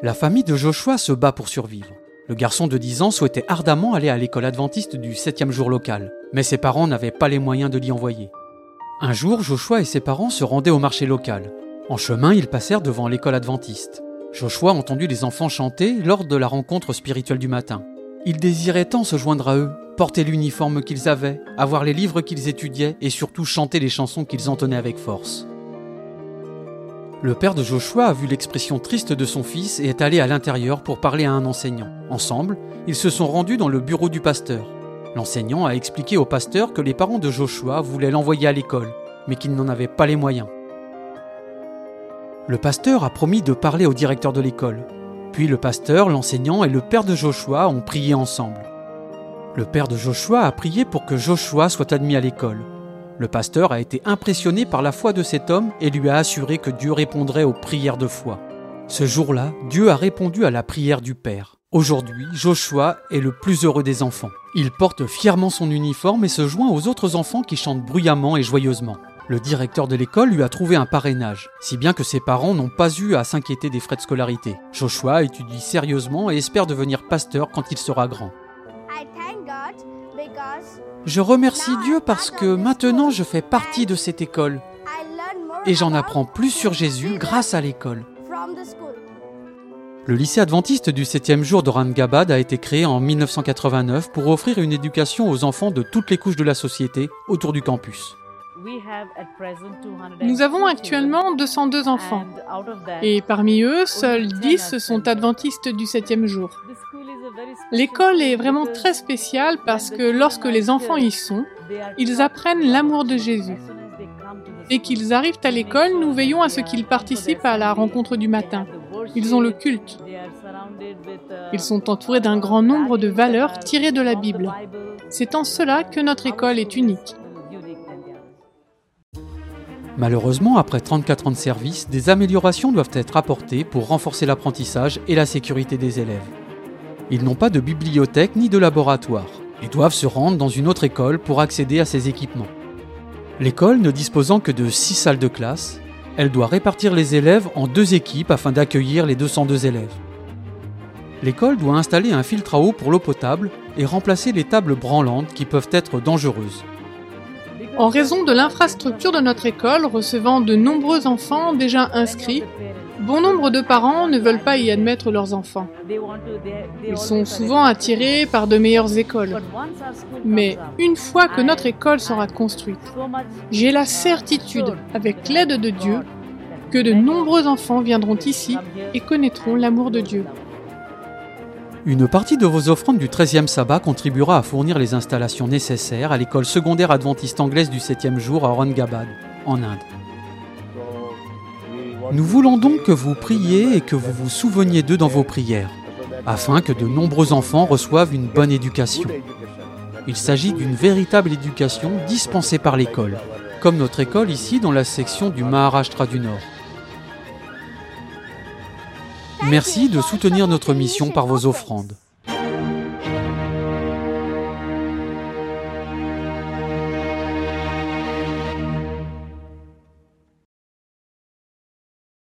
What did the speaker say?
La famille de Joshua se bat pour survivre. Le garçon de 10 ans souhaitait ardemment aller à l'école adventiste du 7e jour local, mais ses parents n'avaient pas les moyens de l'y envoyer. Un jour, Joshua et ses parents se rendaient au marché local. En chemin, ils passèrent devant l'école adventiste. Joshua entendu les enfants chanter lors de la rencontre spirituelle du matin. Il désirait tant se joindre à eux, porter l'uniforme qu'ils avaient, avoir les livres qu'ils étudiaient et surtout chanter les chansons qu'ils entonnaient avec force. Le père de Joshua a vu l'expression triste de son fils et est allé à l'intérieur pour parler à un enseignant. Ensemble, ils se sont rendus dans le bureau du pasteur. L'enseignant a expliqué au pasteur que les parents de Joshua voulaient l'envoyer à l'école, mais qu'ils n'en avaient pas les moyens. Le pasteur a promis de parler au directeur de l'école. Puis le pasteur, l'enseignant et le père de Joshua ont prié ensemble. Le père de Joshua a prié pour que Joshua soit admis à l'école. Le pasteur a été impressionné par la foi de cet homme et lui a assuré que Dieu répondrait aux prières de foi. Ce jour-là, Dieu a répondu à la prière du Père. Aujourd'hui, Joshua est le plus heureux des enfants. Il porte fièrement son uniforme et se joint aux autres enfants qui chantent bruyamment et joyeusement. Le directeur de l'école lui a trouvé un parrainage, si bien que ses parents n'ont pas eu à s'inquiéter des frais de scolarité. Joshua étudie sérieusement et espère devenir pasteur quand il sera grand. Je remercie Dieu parce que maintenant je fais partie de cette école et j'en apprends plus sur Jésus grâce à l'école. Le lycée adventiste du 7e jour d'Orangabad a été créé en 1989 pour offrir une éducation aux enfants de toutes les couches de la société autour du campus. Nous avons actuellement 202 enfants et parmi eux, seuls 10 sont adventistes du 7e jour. L'école est vraiment très spéciale parce que lorsque les enfants y sont, ils apprennent l'amour de Jésus. Et qu'ils arrivent à l'école, nous veillons à ce qu'ils participent à la rencontre du matin. Ils ont le culte. Ils sont entourés d'un grand nombre de valeurs tirées de la Bible. C'est en cela que notre école est unique. Malheureusement, après 34 ans de service, des améliorations doivent être apportées pour renforcer l'apprentissage et la sécurité des élèves. Ils n'ont pas de bibliothèque ni de laboratoire et doivent se rendre dans une autre école pour accéder à ces équipements. L'école ne disposant que de 6 salles de classe, elle doit répartir les élèves en deux équipes afin d'accueillir les 202 élèves. L'école doit installer un filtre à eau pour l'eau potable et remplacer les tables branlantes qui peuvent être dangereuses. En raison de l'infrastructure de notre école recevant de nombreux enfants déjà inscrits, Bon nombre de parents ne veulent pas y admettre leurs enfants. Ils sont souvent attirés par de meilleures écoles. Mais une fois que notre école sera construite, j'ai la certitude, avec l'aide de Dieu, que de nombreux enfants viendront ici et connaîtront l'amour de Dieu. Une partie de vos offrandes du 13e sabbat contribuera à fournir les installations nécessaires à l'école secondaire adventiste anglaise du 7e jour à Aurangabad, en Inde. Nous voulons donc que vous priez et que vous vous souveniez d'eux dans vos prières, afin que de nombreux enfants reçoivent une bonne éducation. Il s'agit d'une véritable éducation dispensée par l'école, comme notre école ici dans la section du Maharashtra du Nord. Merci de soutenir notre mission par vos offrandes.